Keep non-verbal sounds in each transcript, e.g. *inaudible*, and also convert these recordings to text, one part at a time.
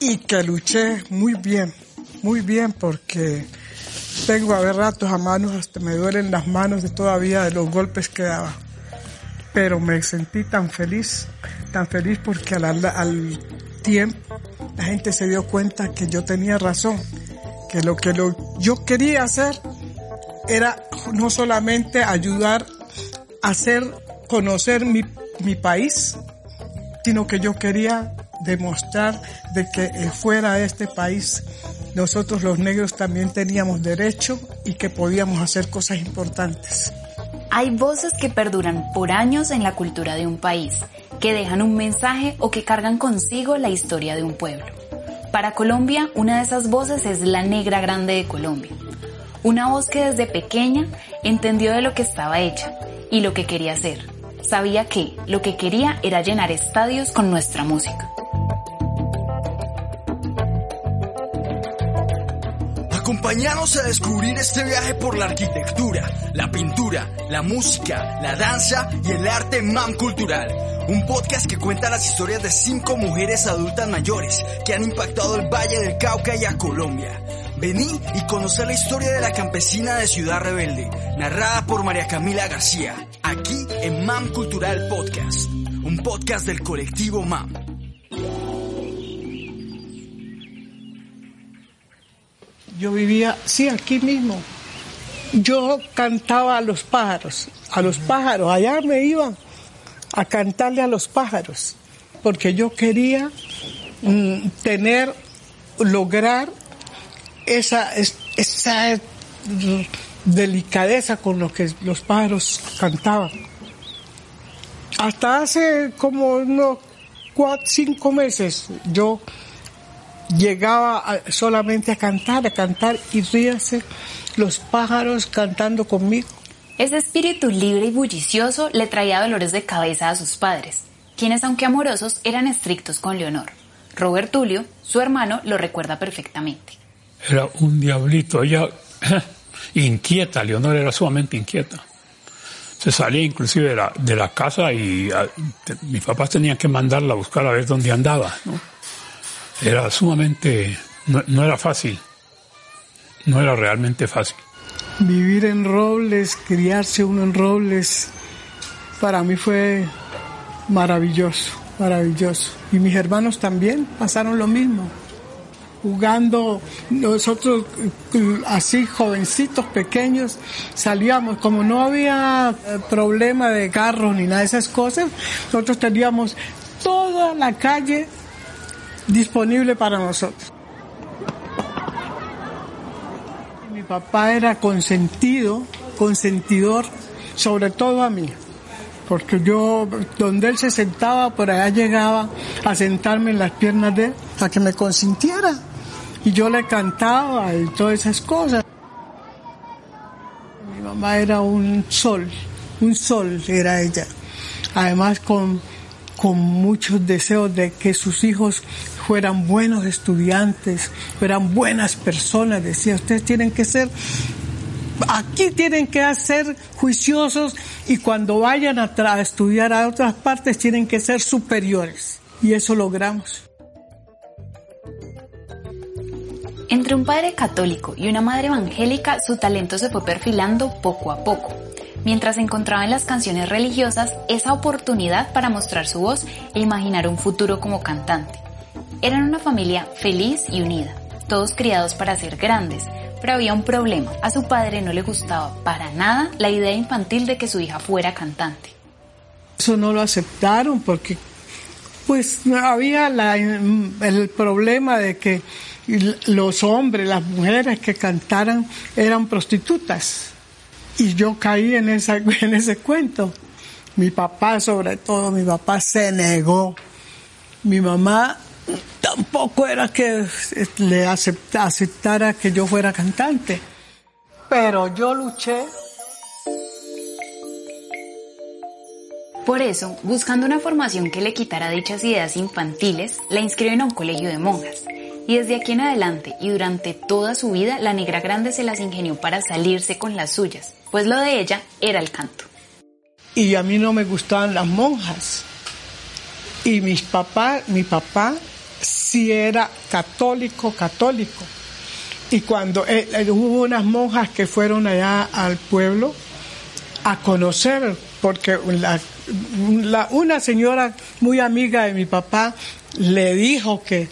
y que luché muy bien, muy bien porque tengo a ver ratos a manos, hasta me duelen las manos de todavía de los golpes que daba. Pero me sentí tan feliz, tan feliz porque al, al tiempo la gente se dio cuenta que yo tenía razón, que lo que lo, yo quería hacer era no solamente ayudar a hacer conocer mi, mi país, sino que yo quería demostrar que fuera de este país nosotros los negros también teníamos derecho y que podíamos hacer cosas importantes. Hay voces que perduran por años en la cultura de un país, que dejan un mensaje o que cargan consigo la historia de un pueblo. Para Colombia, una de esas voces es la Negra Grande de Colombia. Una voz que desde pequeña entendió de lo que estaba hecha y lo que quería hacer. Sabía que lo que quería era llenar estadios con nuestra música. Acompáñanos a descubrir este viaje por la arquitectura, la pintura, la música, la danza y el arte MAM cultural. Un podcast que cuenta las historias de cinco mujeres adultas mayores que han impactado el Valle del Cauca y a Colombia. Vení y conocer la historia de la campesina de Ciudad Rebelde, narrada por María Camila García, aquí en MAM Cultural Podcast, un podcast del colectivo MAM. Yo vivía, sí, aquí mismo. Yo cantaba a los pájaros, a los pájaros, allá me iba a cantarle a los pájaros, porque yo quería mm, tener, lograr esa, esa delicadeza con lo que los pájaros cantaban. Hasta hace como unos cuatro, cinco meses yo llegaba solamente a cantar, a cantar y ríase los pájaros cantando conmigo. Ese espíritu libre y bullicioso le traía dolores de cabeza a sus padres, quienes aunque amorosos eran estrictos con Leonor. Robert Tulio, su hermano, lo recuerda perfectamente. Era un diablito, ella *clears throat* inquieta, Leonor era sumamente inquieta. Se salía inclusive de la, de la casa y a, mis papás tenían que mandarla a buscar a ver dónde andaba. ¿no? Era sumamente, no, no era fácil, no era realmente fácil. Vivir en Robles, criarse uno en Robles, para mí fue maravilloso, maravilloso. Y mis hermanos también pasaron lo mismo jugando, nosotros así jovencitos, pequeños, salíamos, como no había eh, problema de carros ni nada de esas cosas, nosotros teníamos toda la calle disponible para nosotros. Mi papá era consentido, consentidor, sobre todo a mí porque yo, donde él se sentaba, por allá llegaba a sentarme en las piernas de él, a que me consintiera. Y yo le cantaba y todas esas cosas. Mi mamá era un sol, un sol era ella. Además con, con muchos deseos de que sus hijos fueran buenos estudiantes, fueran buenas personas. Decía, ustedes tienen que ser aquí tienen que ser juiciosos y cuando vayan a, a, estudiar a otras partes tienen que ser superiores. Y eso logramos. Entre un padre católico y una madre evangélica, su talento se fue perfilando poco a poco, mientras encontraba en las canciones religiosas esa oportunidad para mostrar su voz e imaginar un futuro como cantante. Eran una familia feliz y unida, todos criados para ser grandes, pero había un problema. A su padre no le gustaba para nada la idea infantil de que su hija fuera cantante. Eso no lo aceptaron porque pues había el problema de que los hombres, las mujeres que cantaran eran prostitutas. Y yo caí en, *laughs* en ese cuento. Mi papá, sobre todo, mi papá se negó. Mi mamá tampoco era que le aceptara que yo fuera cantante. Pero yo luché. Por eso, buscando una formación que le quitara dichas ideas infantiles, la inscriben a un colegio de monjas. Y desde aquí en adelante y durante toda su vida, la negra grande se las ingenió para salirse con las suyas, pues lo de ella era el canto. Y a mí no me gustaban las monjas. Y mis papás, mi papá sí era católico, católico. Y cuando eh, eh, hubo unas monjas que fueron allá al pueblo a conocer, porque una señora muy amiga de mi papá le dijo que,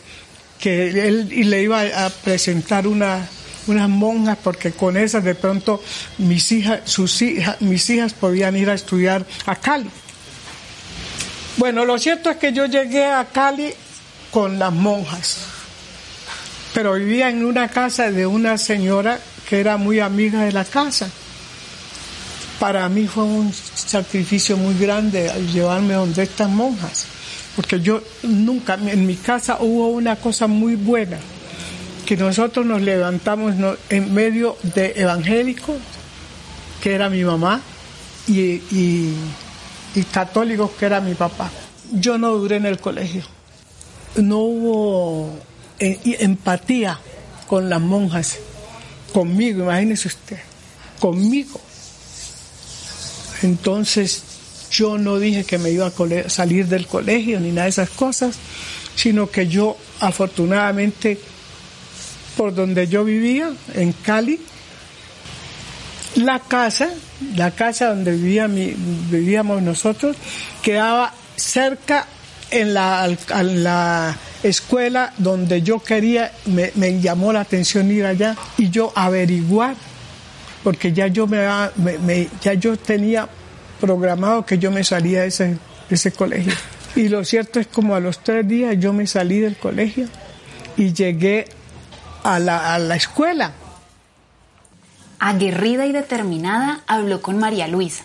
que él le iba a presentar una, unas monjas porque con esas de pronto mis hijas, sus hijas, mis hijas podían ir a estudiar a Cali. Bueno, lo cierto es que yo llegué a Cali con las monjas, pero vivía en una casa de una señora que era muy amiga de la casa. Para mí fue un sacrificio muy grande llevarme donde estas monjas, porque yo nunca, en mi casa hubo una cosa muy buena que nosotros nos levantamos en medio de evangélicos, que era mi mamá, y, católicos, que era mi papá. Yo no duré en el colegio. No hubo eh, empatía con las monjas, conmigo, imagínese usted, conmigo. Entonces yo no dije que me iba a salir del colegio ni nada de esas cosas, sino que yo afortunadamente por donde yo vivía, en Cali. La casa, la casa donde vivía vivíamos nosotros, quedaba cerca en la, la escuela donde yo quería, me, llamó la atención ir allá y yo averiguar, porque ya yo, me, ya yo tenía programado que yo me salía de ese, de ese colegio. Y lo cierto es como a los tres días yo me salí del colegio y llegué a la, escuela. Aguerrida y determinada, habló con María Luisa,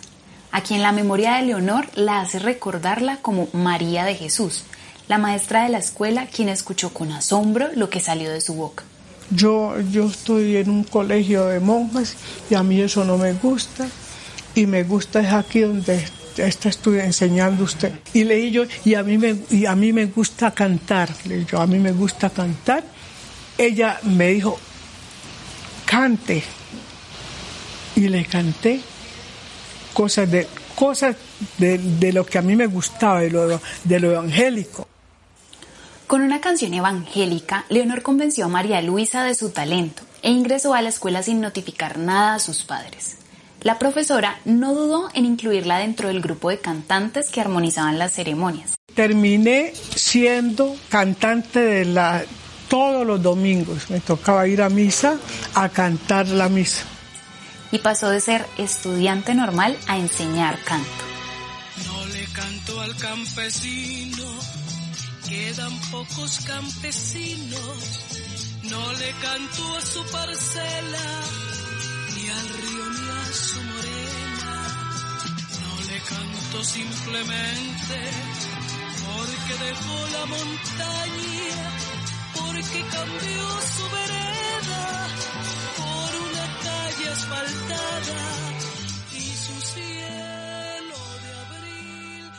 a quien la memoria de Leonor la hace recordarla como María de Jesús, la maestra de la escuela quien escuchó con asombro lo que salió de su boca. Yo, yo estoy en un colegio de monjas y a mí eso no me gusta y me gusta es aquí donde está enseñando usted. Y leí yo, y a mí me, y a mí me gusta cantar, leí yo, a mí me gusta cantar ella me dijo, cante. Y le canté cosas de, cosas de, lo que a mí me gustaba, de lo, de lo evangélico. Con una canción evangélica, Leonor convenció a María Luisa de su talento e ingresó a la escuela sin notificar nada a sus padres. La profesora no dudó en incluirla dentro del grupo de cantantes que armonizaban las ceremonias. Terminé siendo cantante de la, todos los domingos me tocaba ir a misa a cantar la misa. Y pasó de ser estudiante normal a enseñar canto. No le canto al campesino, quedan pocos campesinos. No le canto a su parcela, ni al río su morena. No le canto simplemente porque dejó la montaña porque cambió su vereda por una calle asfaltada y su cielo de abril.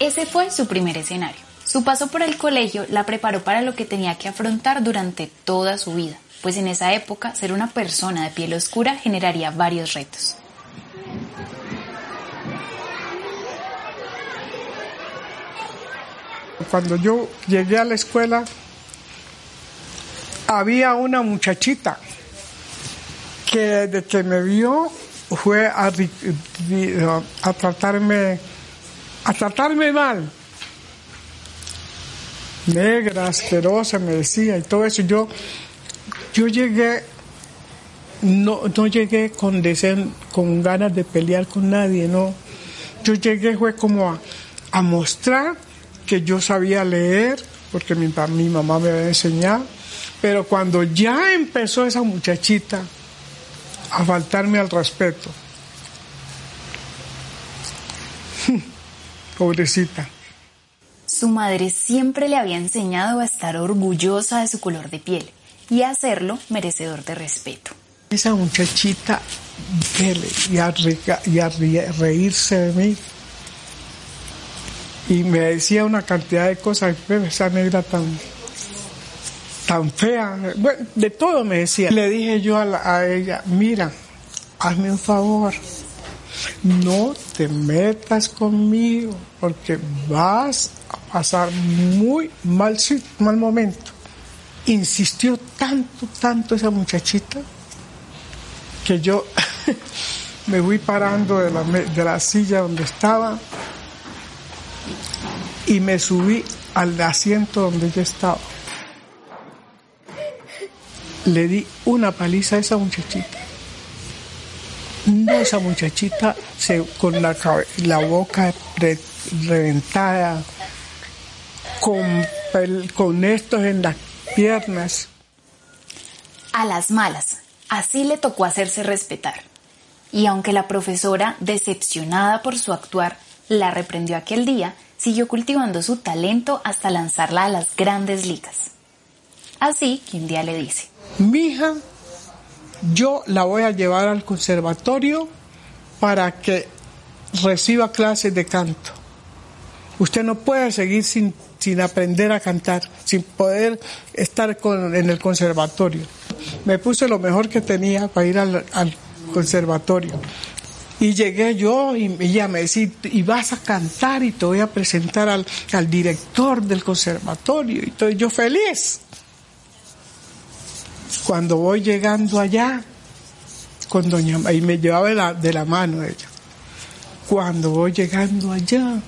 Ese fue su primer escenario. Su paso por el colegio la preparó para lo que tenía que afrontar durante toda su vida, pues en esa época ser una persona de piel oscura generaría varios retos. Cuando yo llegué a la escuela, había una muchachita que desde que me vio fue a, tratarme a tratarme mal negra asquerosa me decía y todo eso yo yo llegué no, no llegué con con ganas de pelear con nadie no yo llegué fue como a, a mostrar que yo sabía leer porque mi, mi mamá me había enseñado pero cuando ya empezó esa muchachita a faltarme al respeto, *laughs* pobrecita. Su madre siempre le había enseñado a estar orgullosa de su color de piel y a hacerlo merecedor de respeto. Esa muchachita y a, a reírse de mí. Y me decía una cantidad de cosas, esa negra tan tan fea, bueno, de todo me decía. Le dije yo a, ella, mira, hazme un favor, no te metas conmigo porque vas pasar muy mal, mal momento. Insistió tanto, tanto esa muchachita que yo *laughs* me fui parando de la, de la silla donde estaba y me subí al asiento donde yo estaba. Le di una paliza a esa muchachita. No, esa muchachita se, con la, la boca reventada, con, con estos en las piernas. A las malas, así le tocó hacerse respetar. Y aunque la profesora, decepcionada por su actuar, la reprendió aquel día, siguió cultivando su talento hasta lanzarla a las grandes ligas. Así que un día le dice, Mija, yo la voy a llevar al conservatorio para que reciba clases de canto. Usted no puede seguir sin, sin aprender a cantar, sin poder estar en el conservatorio. Me puse lo mejor que tenía para ir al, conservatorio. Y llegué yo y ella me decía, y vas a cantar y te voy a presentar al, al director del conservatorio. Y estoy yo feliz. Cuando voy llegando allá, con doña y me llevaba de la, de la mano ella. Cuando voy llegando allá,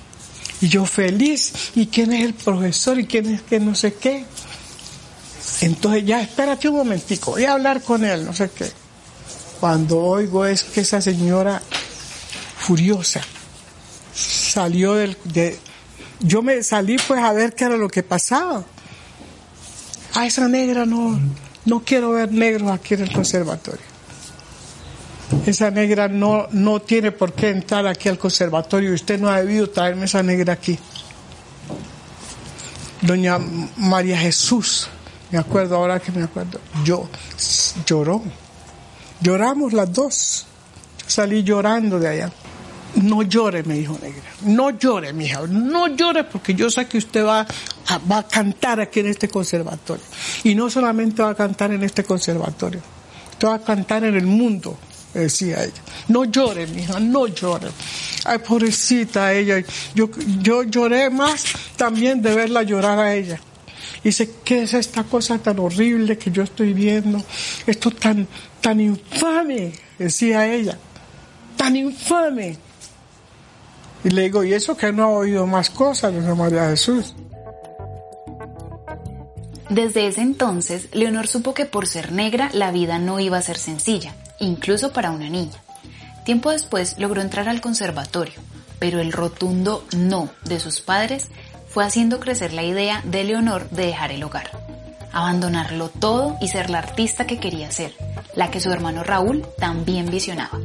y yo feliz, ¿y quién es el profesor? ¿Y quién es que no sé qué? Entonces ya, espérate un momentico, voy a hablar con él, no sé qué. Cuando oigo es que esa señora furiosa salió del... De, yo me salí pues a ver qué era lo que pasaba. A esa negra no, no quiero ver negros aquí en el conservatorio. Esa negra no, no tiene por qué entrar aquí al conservatorio. Usted no ha debido traerme esa negra aquí. Doña María Jesús, me acuerdo ahora que me acuerdo, yo lloró. Lloramos las dos. Salí llorando de allá. No llore, me dijo Negra. No llore, mi hija. No llore porque yo sé que usted va a, va a cantar aquí en este conservatorio. Y no solamente va a cantar en este conservatorio. Usted va a cantar en el mundo, decía ella. No llore, mi hija, no llore. Ay, pobrecita ella. Yo, yo lloré más también de verla llorar a ella. Y dice, ¿qué es esta cosa tan horrible que yo estoy viendo? Esto tan, tan infame, decía ella. Tan infame. Y le digo, ¿y eso que no ha oído más cosas de María Jesús? Desde ese entonces, Leonor supo que por ser negra la vida no iba a ser sencilla, incluso para una niña. Tiempo después logró entrar al conservatorio, pero el rotundo no de sus padres fue haciendo crecer la idea de Leonor de dejar el hogar, abandonarlo todo y ser la artista que quería ser, la que su hermano Raúl también visionaba.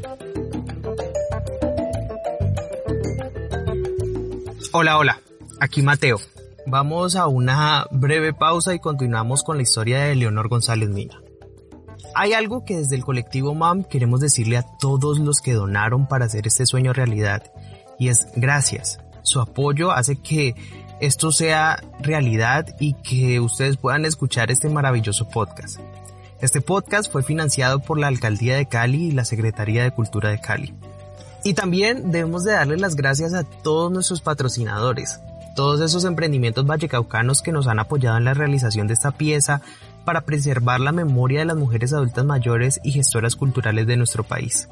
Hola, hola, aquí Mateo. Vamos a una breve pausa y continuamos con la historia de Leonor González Mina. Hay algo que desde el colectivo MAM queremos decirle a todos los que donaron para hacer este sueño realidad y es gracias. Su apoyo hace que esto sea realidad y que ustedes puedan escuchar este maravilloso podcast. Este podcast fue financiado por la Alcaldía de Cali y la Secretaría de Cultura de Cali. Y también debemos de darle las gracias a todos nuestros patrocinadores, todos esos emprendimientos vallecaucanos que nos han apoyado en la realización de esta pieza para preservar la memoria de las mujeres adultas mayores y gestoras culturales de nuestro país.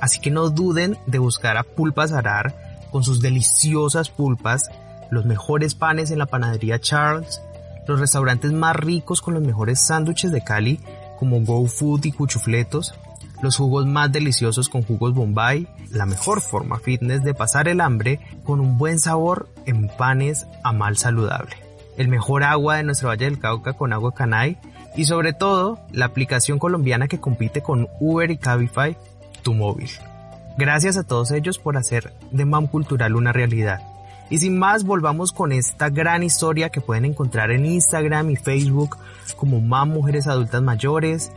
Así que no duden de buscar a Pulpas Arar con sus deliciosas pulpas, los mejores panes en la panadería Charles, los restaurantes más ricos con los mejores sándwiches de Cali como Go Food y Cuchufletos, los jugos más deliciosos con jugos Bombay, la mejor forma fitness de pasar el hambre con un buen sabor en panes a mal saludable, el mejor agua de nuestro Valle del Cauca con agua Canay y sobre todo la aplicación colombiana que compite con Uber y Cabify, tu móvil. Gracias a todos ellos por hacer de MAM Cultural una realidad. Y sin más, volvamos con esta gran historia que pueden encontrar en Instagram y Facebook como MAM Mujeres Adultas Mayores,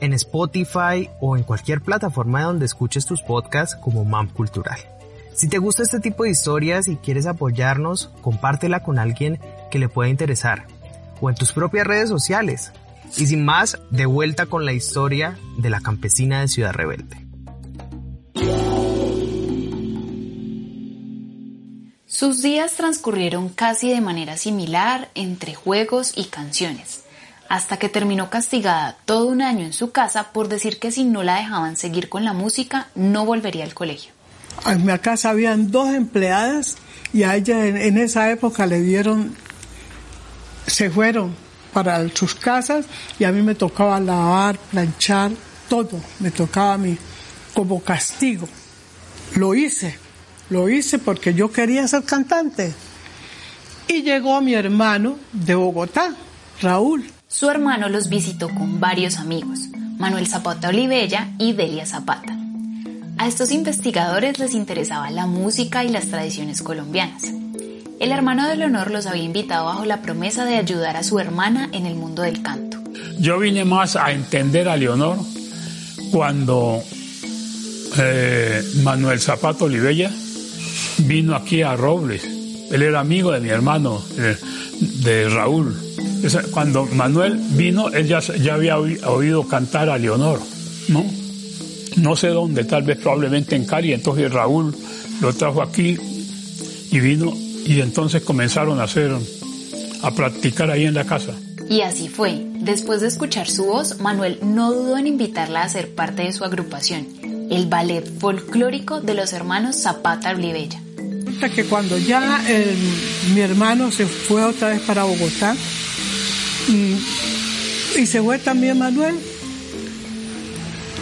en Spotify o en cualquier plataforma donde escuches tus podcasts como MAM Cultural. Si te gusta este tipo de historias y quieres apoyarnos, compártela con alguien que le pueda interesar o en tus propias redes sociales. Y sin más, de vuelta con la historia de la campesina de Ciudad Rebelde. Sus días transcurrieron casi de manera similar entre juegos y canciones, hasta que terminó castigada todo un año en su casa por decir que si no la dejaban seguir con la música no volvería al colegio. En mi casa habían dos empleadas y a ella en, esa época le dieron, se fueron para sus casas y a mí me tocaba lavar, planchar, todo, me tocaba a mí como castigo. Lo hice, lo hice porque yo quería ser cantante. Y llegó mi hermano de Bogotá, Raúl. Su hermano los visitó con varios amigos, Manuel Zapata Olivella y Delia Zapata. A estos investigadores les interesaba la música y las tradiciones colombianas. El hermano de Leonor los había invitado bajo la promesa de ayudar a su hermana en el mundo del canto. Yo vine más a entender a Leonor cuando eh, Manuel Zapata Olivella vino aquí a Robles. Él era amigo de mi hermano, eh, de Raúl. Cuando Manuel vino, él ya, ya había oído cantar a Leonor, ¿no? No sé dónde, tal vez probablemente en Cali. Entonces Raúl lo trajo aquí y vino y entonces comenzaron a hacer, a practicar ahí en la casa. Y así fue. Después de escuchar su voz, Manuel no dudó en invitarla a ser parte de su agrupación, el ballet folclórico de los hermanos Zapata Olivella. Que cuando ya mi hermano se fue otra vez para Bogotá y, y se fue también Manuel,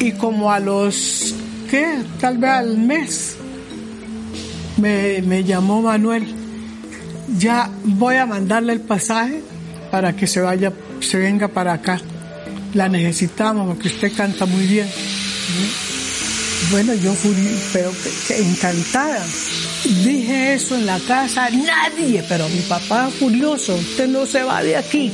y como a los, ¿qué? Tal vez al mes, me, me llamó Manuel, ya voy a mandarle el pasaje para que se vaya, se venga para acá. La necesitamos porque usted canta muy bien. Bueno, yo fui, pero encantada. Dije eso en la casa, nadie, pero mi papá furioso, usted no se va de aquí,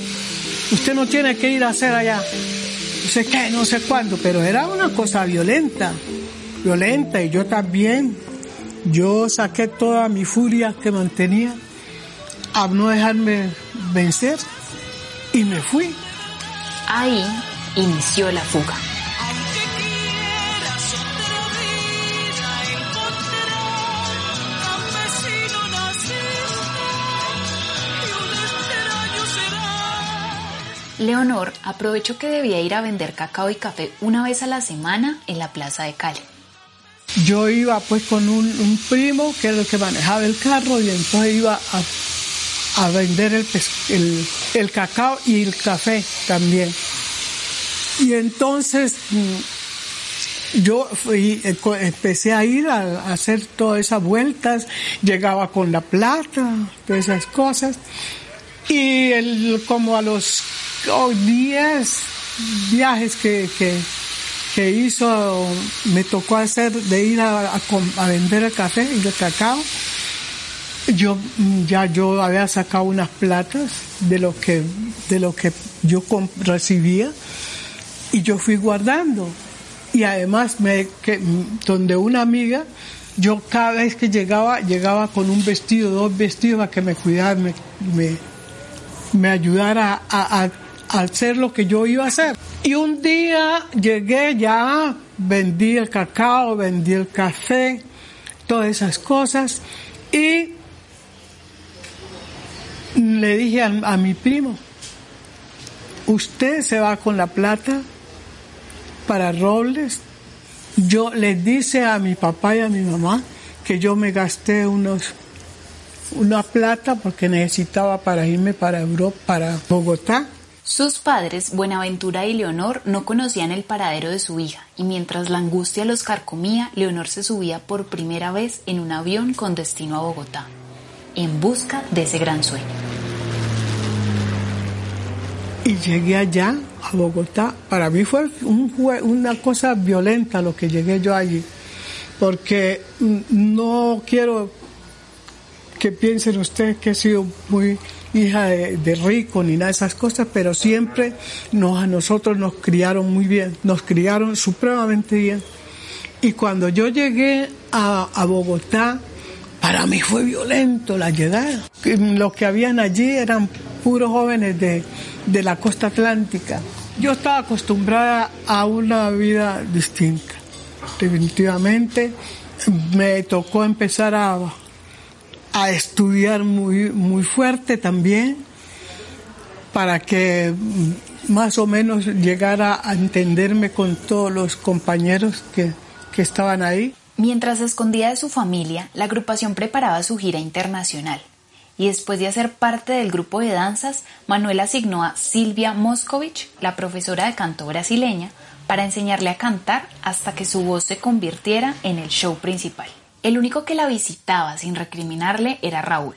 usted no tiene que ir a hacer allá, no sé qué, no sé cuándo, pero era una cosa violenta, violenta, y yo también, yo saqué toda mi furia que mantenía a no dejarme vencer y me fui. Ahí inició la fuga. Leonor aprovechó que debía ir a vender cacao y café una vez a la semana en la plaza de Cali. Yo iba pues con un, primo que era el que manejaba el carro y entonces iba a, vender el, el, cacao y el café también. Y entonces mm, yo fui, eh, empecé a ir a, hacer todas esas vueltas, llegaba con la plata, todas esas cosas. Y el, como a los 10 viajes que, que, hizo, me tocó hacer de ir a, a, vender el café y el cacao. Yo ya yo había sacado unas platas de lo que de lo que yo recibía y yo fui guardando y además que, donde una amiga yo cada vez que llegaba llegaba con un vestido dos vestidos para que me cuidara me, me, me ayudara a, hacer lo que yo iba a hacer. Y un día llegué ya, vendí el cacao, vendí el café, todas esas cosas, y le dije a, mi primo, usted se va con la plata para Robles. Yo les dice a mi papá y a mi mamá que yo me gasté unos una plata porque necesitaba para irme para Europa, para Bogotá. Sus padres, Buenaventura y Leonor, no conocían el paradero de su hija, y mientras la angustia los carcomía, Leonor se subía por primera vez en un avión con destino a Bogotá, en busca de ese gran sueño. Y llegué allá, a Bogotá. Para mí fue una cosa violenta lo que llegué yo allí, porque no quiero que piensen ustedes que he sido muy hija de, rico ni nada de esas cosas, pero siempre nos, a nosotros nos criaron muy bien, nos criaron supremamente bien. Y cuando yo llegué a, a Bogotá, para mí fue violento la llegada. Los que habían allí eran puros jóvenes de, de la costa atlántica. Yo estaba acostumbrada a una vida distinta. Definitivamente me tocó empezar a, a estudiar muy, muy fuerte también para que más o menos llegara a entenderme con todos los compañeros que, que estaban ahí. Mientras se escondía de su familia, la agrupación preparaba su gira internacional. Y después de hacer parte del grupo de danzas, Manuel asignó a Silvia Moscovich, la profesora de canto brasileña, para enseñarle a cantar hasta que su voz se convirtiera en el show principal. El único que la visitaba sin recriminarle era Raúl.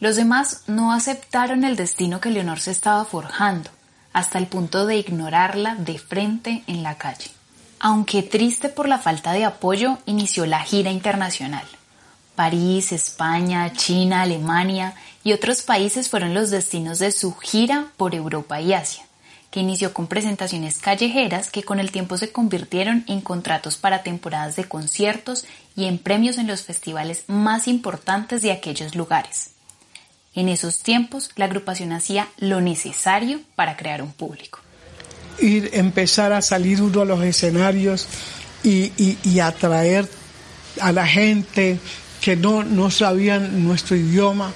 Los demás no aceptaron el destino que Leonor se estaba forjando, hasta el punto de ignorarla de frente en la calle. Aunque triste por la falta de apoyo, inició la gira internacional. París, España, China, Alemania y otros países fueron los destinos de su gira por Europa y Asia que inició con presentaciones callejeras que con el tiempo se convirtieron en contratos para temporadas de conciertos y en premios en los festivales más importantes de aquellos lugares. En esos tiempos, la agrupación hacía lo necesario para crear un público. Ir, empezar a salir uno a los escenarios y, y, atraer a la gente que no, no sabían nuestro idioma.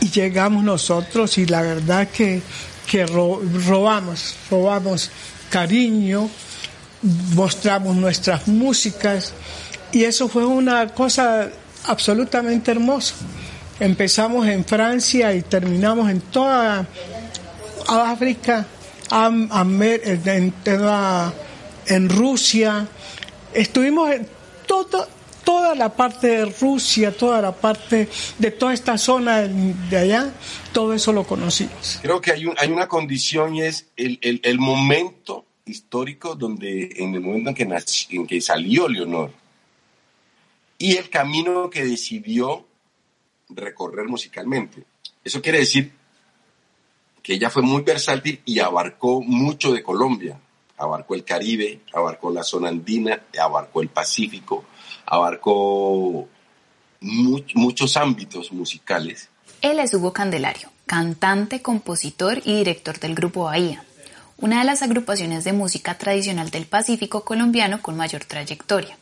Y llegamos nosotros y la verdad que que robamos, robamos cariño, mostramos nuestras músicas y eso fue una cosa absolutamente hermosa. Empezamos en Francia y terminamos en toda África, en, Rusia. Estuvimos en todo, toda la parte de Rusia, toda la parte de toda esta zona de allá, todo eso lo conocimos. Creo que hay, hay una condición y es el, el, momento histórico donde, en el momento en que, en que salió Leonor y el camino que decidió recorrer musicalmente. Eso quiere decir que ella fue muy versátil y abarcó mucho de Colombia. Abarcó el Caribe, abarcó la zona andina, abarcó el Pacífico, abarcó muchos ámbitos musicales. Él es Hugo Candelario, cantante, compositor y director del Grupo Bahía, una de las agrupaciones de música tradicional del Pacífico colombiano con mayor trayectoria.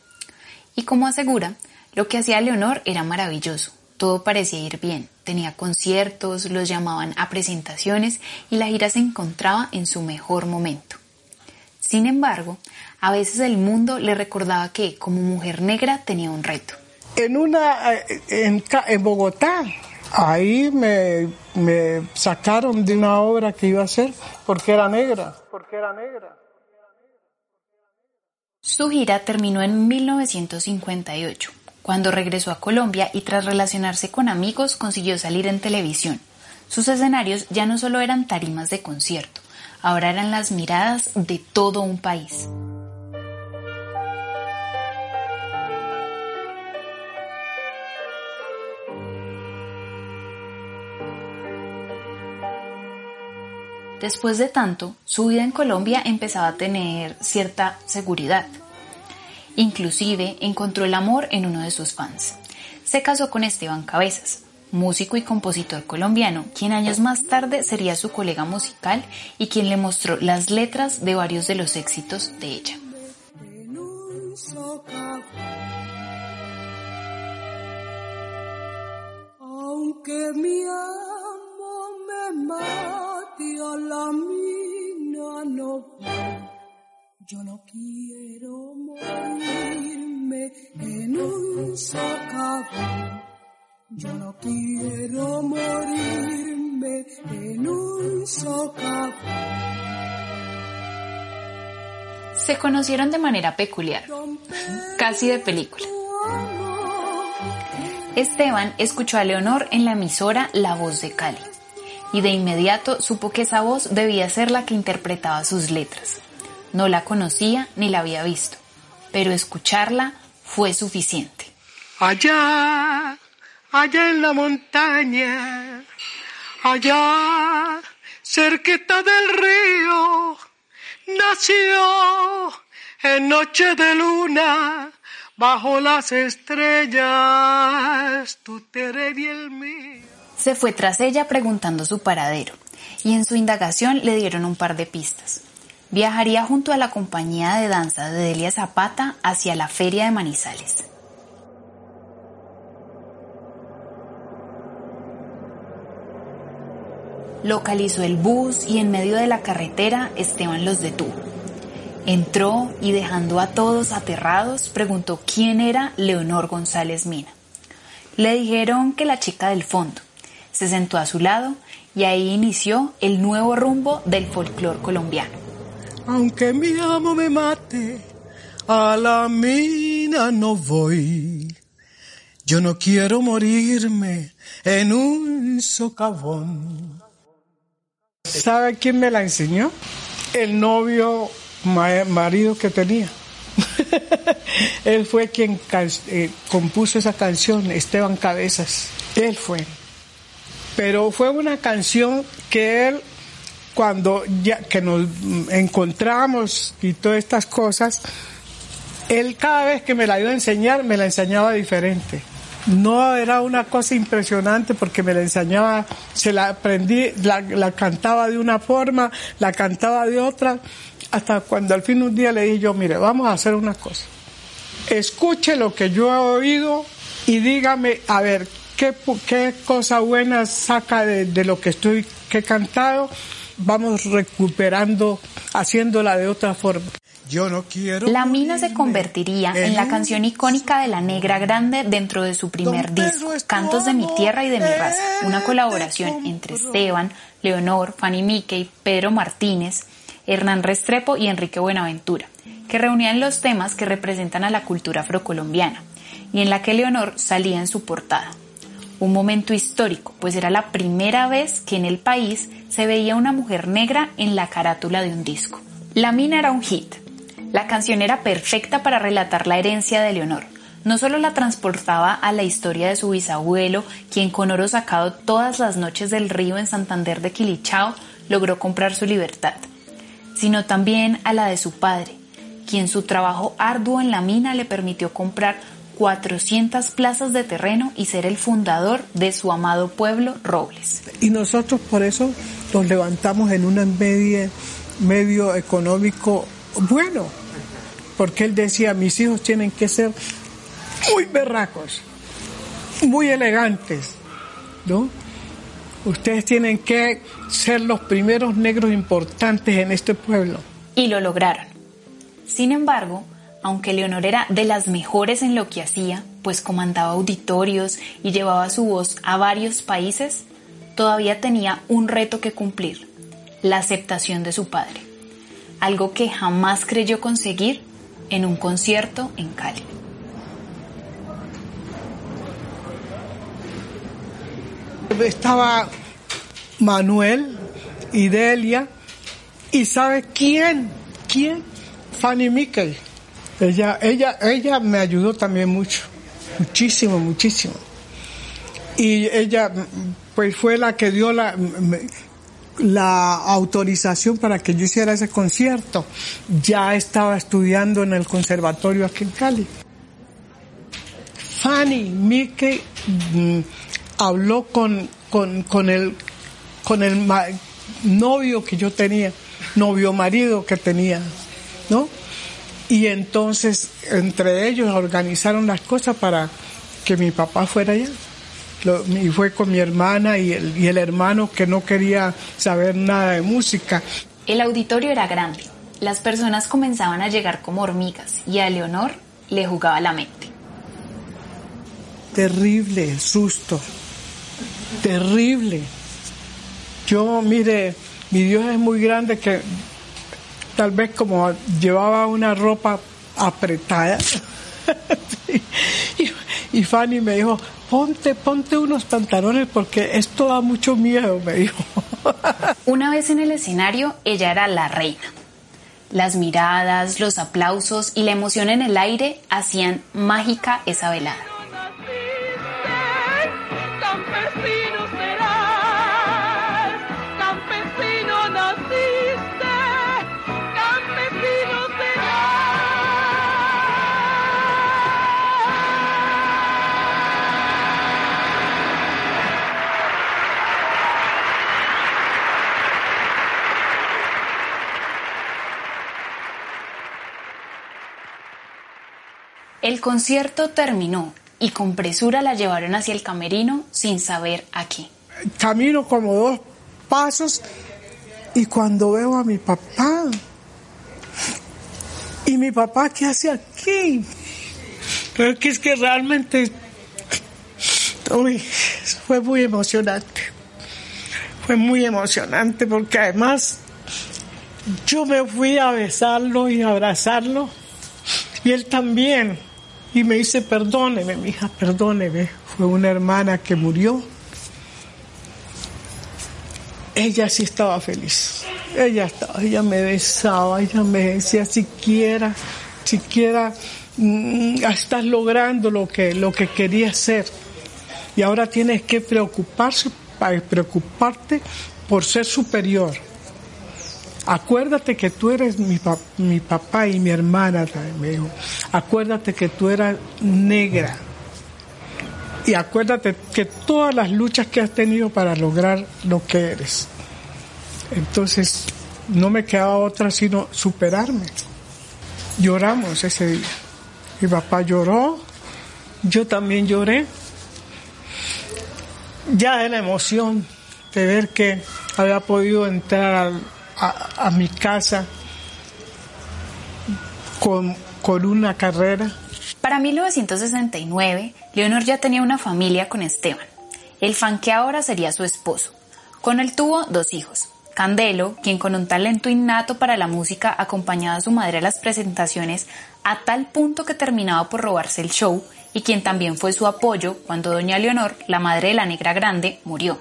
Y como asegura, lo que hacía Leonor era maravilloso, todo parecía ir bien, tenía conciertos, los llamaban a presentaciones y la gira se encontraba en su mejor momento. Sin embargo, a veces el mundo le recordaba que como mujer negra tenía un reto. En una en, Bogotá, ahí me, me, sacaron de una obra que iba a hacer porque era negra, porque era negra. Su gira terminó en 1958, cuando regresó a Colombia y tras relacionarse con amigos consiguió salir en televisión. Sus escenarios ya no solo eran tarimas de concierto, ahora eran las miradas de todo un país. Después de tanto, su vida en Colombia empezaba a tener cierta seguridad. Inclusive encontró el amor en uno de sus fans. Se casó con Esteban Cabezas, músico y compositor colombiano, quien años más tarde sería su colega musical y quien le mostró las letras de varios de los éxitos de ella. Aunque mi me mate la mina no yo no quiero en un socavón. Yo no quiero morirme en un socavón. Se conocieron de manera peculiar, casi de película. Esteban escuchó a Leonor en la emisora La Voz de Cali y de inmediato supo que esa voz debía ser la que interpretaba sus letras. No la conocía ni la había visto, pero escucharla fue suficiente. Allá allá en la montaña, allá cerquita del río, nació en noche de luna, bajo las estrellas, tu y el mío. Se fue tras ella preguntando su paradero, y en su indagación le dieron un par de pistas viajaría junto a la compañía de danza de Delia Zapata hacia la feria de Manizales. Localizó el bus y en medio de la carretera Esteban los detuvo. Entró y dejando a todos aterrados preguntó quién era Leonor González Mina. Le dijeron que la chica del fondo. Se sentó a su lado y ahí inició el nuevo rumbo del folclor colombiano. Aunque mi amo me mate, a la mina no voy. Yo no quiero morirme en un socavón. ¿Sabe quién me la enseñó? El novio marido que tenía. *laughs* Él fue quien eh, compuso esa canción, Esteban Cabezas. Él fue. Pero fue una canción que él, cuando que nos encontramos y todas estas cosas, él cada vez que me la iba a enseñar, me la enseñaba diferente. No era una cosa impresionante porque me la enseñaba, se la aprendí, la, la cantaba de una forma, la cantaba de otra, hasta cuando al fin un día le dije yo, mire, vamos a hacer una cosa. Escuche lo que yo he oído y dígame, a ver, qué, qué cosa buena saca de, de lo que estoy, que he cantado. Vamos recuperando, haciéndola de otra forma. Yo no quiero. La mina se convertiría en la canción icónica de la Negra Grande dentro de su primer disco, Cantos de mi tierra y de mi raza, una colaboración entre Esteban, Leonor, Fanny Mickey, Pedro Martínez, Hernán Restrepo y Enrique Buenaventura, que reunían los temas que representan a la cultura afrocolombiana, y en la que Leonor salía en su portada. Un momento histórico, pues era la primera vez que en el país se veía una mujer negra en la carátula de un disco. La mina era un hit, la canción era perfecta para relatar la herencia de Leonor. No solo la transportaba a la historia de su bisabuelo, quien con oro sacado todas las noches del río en Santander de Quilichao logró comprar su libertad, sino también a la de su padre, quien su trabajo arduo en la mina le permitió comprar 400 plazas de terreno y ser el fundador de su amado pueblo Robles. Y nosotros por eso nos levantamos en un medio, medio económico bueno, porque él decía, mis hijos tienen que ser muy berracos, muy elegantes, ¿no? Ustedes tienen que ser los primeros negros importantes en este pueblo. Y lo lograron. Sin embargo, aunque Leonor era de las mejores en lo que hacía, pues comandaba auditorios y llevaba su voz a varios países, todavía tenía un reto que cumplir, la aceptación de su padre, algo que jamás creyó conseguir en un concierto en Cali. Estaba Manuel y Delia y ¿sabe quién? ¿Quién? Fanny Mickey. Ella, ella, ella me ayudó también mucho, muchísimo, muchísimo. Y ella, pues fue la que dio la, la autorización para que yo hiciera ese concierto. Ya estaba estudiando en el conservatorio aquí en Cali. Fanny Mickey mm, habló con, con, con, el, con el novio que yo tenía, novio marido que tenía, ¿no? Y entonces entre ellos organizaron las cosas para que mi papá fuera allá y fue con mi hermana y el, y el hermano que no quería saber nada de música. El auditorio era grande. Las personas comenzaban a llegar como hormigas y a Leonor le jugaba la mente. Terrible susto. Terrible. Yo, mire, mi Dios es muy grande que tal vez como llevaba una ropa apretada. y Fanny me dijo, ponte, ponte unos pantalones porque esto da mucho miedo, me dijo. Una vez en el escenario, ella era la reina. Las miradas, los aplausos y la emoción en el aire hacían mágica esa velada. El concierto terminó y con presura la llevaron hacia el camerino sin saber a qué. Camino como dos pasos y cuando veo a mi papá, y mi papá, ¿qué hace aquí? Pero que es que realmente, uy, fue muy emocionante. Fue muy emocionante porque además yo me fui a besarlo y abrazarlo y él también. Y me dice, perdóneme, mi hija, perdóneme. Fue una hermana que murió. Ella sí estaba feliz. Ella estaba, ella me besaba, ella me decía, siquiera, siquiera mm, estás logrando lo que, lo que quería hacer. Y ahora tienes que preocuparse, preocuparte por ser superior acuérdate que tú eres mi, papá y mi hermana también me dijo, acuérdate que tú eras negra y acuérdate que todas las luchas que has tenido para lograr lo que eres. Entonces, no me quedaba otra sino superarme. Lloramos ese día. Mi papá lloró, yo también lloré. Ya de la emoción de ver que había podido entrar al, a, mi casa con, con una carrera. Para 1969, Leonor ya tenía una familia con Esteban, el fan que ahora sería su esposo. Con él tuvo dos hijos, Candelo, quien con un talento innato para la música acompañaba a su madre a las presentaciones a tal punto que terminaba por robarse el show y quien también fue su apoyo cuando doña Leonor, la madre de la negra grande, murió.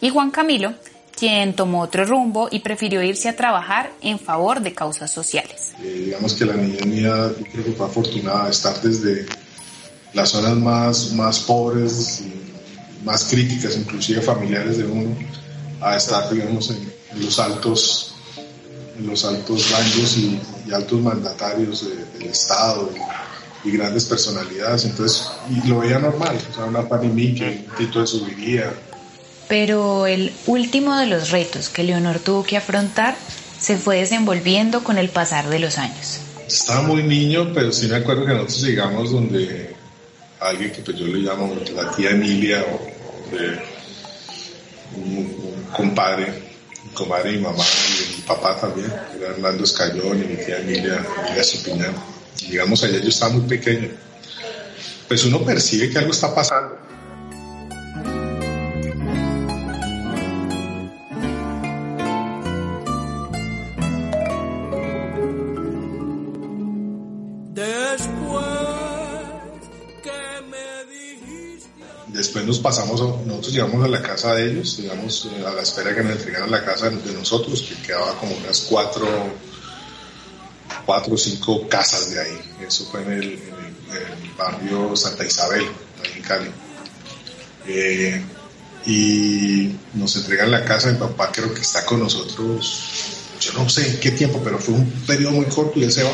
Y Juan Camilo, quien tomó otro rumbo y prefirió irse a trabajar en favor de causas sociales. Eh, digamos que la niña mía creo que fue afortunada de estar desde las zonas más, más pobres, más críticas, inclusive familiares de uno, a estar, digamos, en, los altos en los altos rangos y, altos mandatarios del Estado y, grandes personalidades. Entonces, y lo veía normal, o sea, una panimí que un Tito de subiría, pero el último de los retos que Leonor tuvo que afrontar se fue desenvolviendo con el pasar de los años. Estaba muy niño, pero sí me acuerdo que nosotros llegamos donde alguien que pues yo le llamo la tía Emilia o de un, compadre, mi compadre y mamá y mi papá también, era Hernando Escayón y mi tía Emilia, Emilia Cipiñán. Llegamos allá, yo estaba muy pequeño. Pues uno percibe que algo está pasando después nos pasamos, nosotros llegamos a la casa de ellos, digamos, a la espera que nos entregaran la casa de nosotros, que quedaba como unas cuatro, cuatro o cinco casas de ahí. Eso fue en el, barrio Santa Isabel, ahí en Cali. Eh, y nos entregan la casa, mi papá creo que está con nosotros, yo no sé en qué tiempo, pero fue un periodo muy corto y él se va.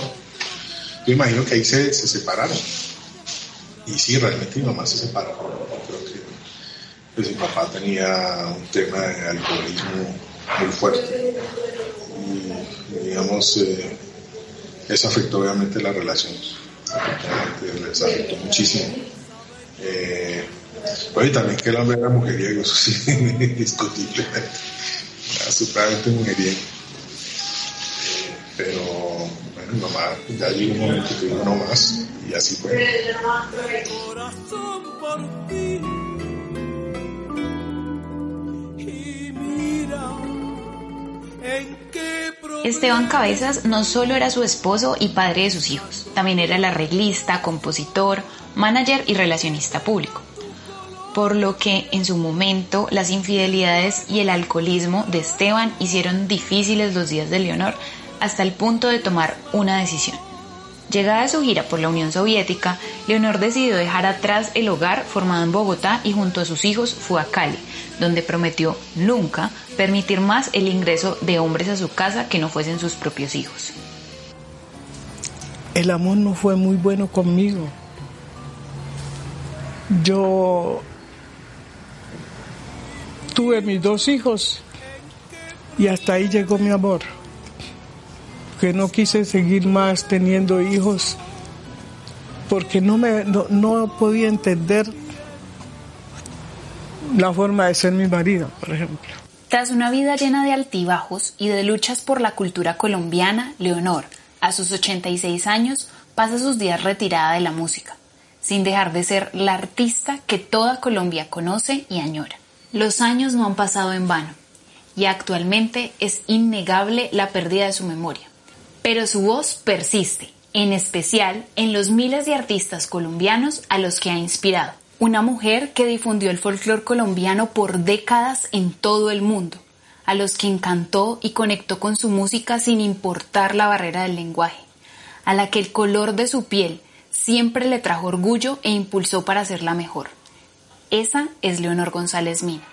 Yo imagino que ahí se, se separaron. Y sí, realmente mi mamá se separó pues mi papá tenía un tema de alcoholismo muy fuerte y, digamos, eh, eso afectó obviamente la relación, les afectó muchísimo. Eh, y también que el hombre era mujeriego, *laughs* eso sí, indiscutiblemente, era supremamente mujeriego. Pero bueno, mamá ya llegó un momento que dijo no más y así fue. Esteban Cabezas no solo era su esposo y padre de sus hijos, también era el arreglista, compositor, manager y relacionista público. Por lo que en su momento las infidelidades y el alcoholismo de Esteban hicieron difíciles los días de Leonor hasta el punto de tomar una decisión. Llegada a su gira por la Unión Soviética, Leonor decidió dejar atrás el hogar formado en Bogotá y junto a sus hijos fue a Cali, donde prometió nunca permitir más el ingreso de hombres a su casa que no fuesen sus propios hijos. El amor no fue muy bueno conmigo. Yo tuve mis dos hijos y hasta ahí llegó mi amor que no quise seguir más teniendo hijos porque no, me, no, podía entender la forma de ser mi marido, por ejemplo. Tras una vida llena de altibajos y de luchas por la cultura colombiana, Leonor, a sus 86 años, pasa sus días retirada de la música, sin dejar de ser la artista que toda Colombia conoce y añora. Los años no han pasado en vano y actualmente es innegable la pérdida de su memoria. Pero su voz persiste, en especial en los miles de artistas colombianos a los que ha inspirado. Una mujer que difundió el folclore colombiano por décadas en todo el mundo, a los que encantó y conectó con su música sin importar la barrera del lenguaje, a la que el color de su piel siempre le trajo orgullo e impulsó para la mejor. Esa es Leonor González Mina.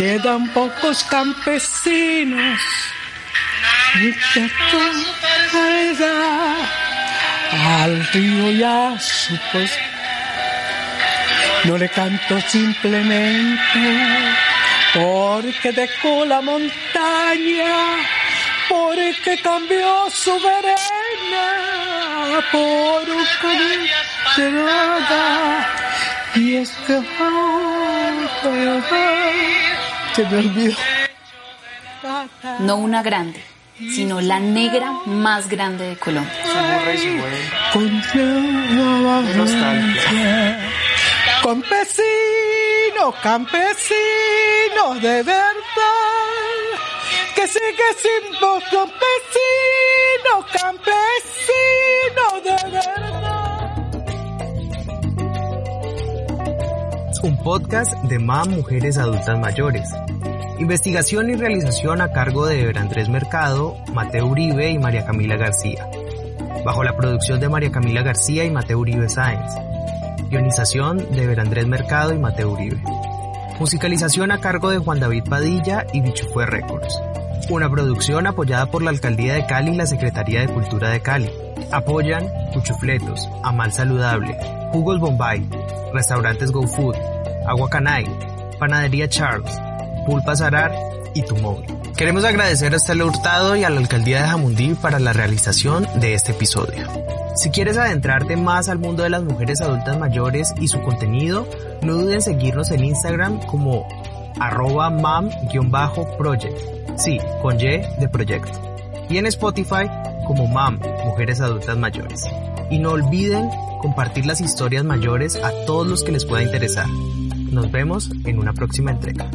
Quedan pocos campesinos. Y que al río ya su No le canto simplemente porque dejó la montaña, porque cambió su verena por un y es que se me olvidó. No una grande, sino la negra más grande de Colombia. Campesino, campesino de verdad, que sigue sin vos, campesino, campesino de verdad. Un podcast de más mujeres adultas mayores Investigación y realización a cargo de Eber Andrés Mercado, Mateo Uribe y María Camila García. Bajo la producción de María Camila García y Mateo Uribe Sáenz. Ionización de Eber Andrés Mercado y Mateo Uribe. Musicalización a cargo de Juan David Padilla y Bichufue Records. Una producción apoyada por la Alcaldía de Cali y la Secretaría de Cultura de Cali. Apoyan Cuchufletos, Amal Saludable, Jugos Bombay, Restaurantes Go Agua Canay, Panadería Charles, Pulpa Zarar y Tu Móvil. Queremos agradecer a Estela Hurtado y a la Alcaldía de Jamundí para la realización de este episodio. Si quieres adentrarte más al mundo de las mujeres adultas mayores y su contenido, no duden en seguirnos en Instagram como arroba mam-project. Sí, con Y de proyecto. Y en Spotify como mam, Mujeres Adultas Mayores. Y no olviden compartir las historias mayores a todos los que les pueda interesar. Nos vemos en una próxima entrega.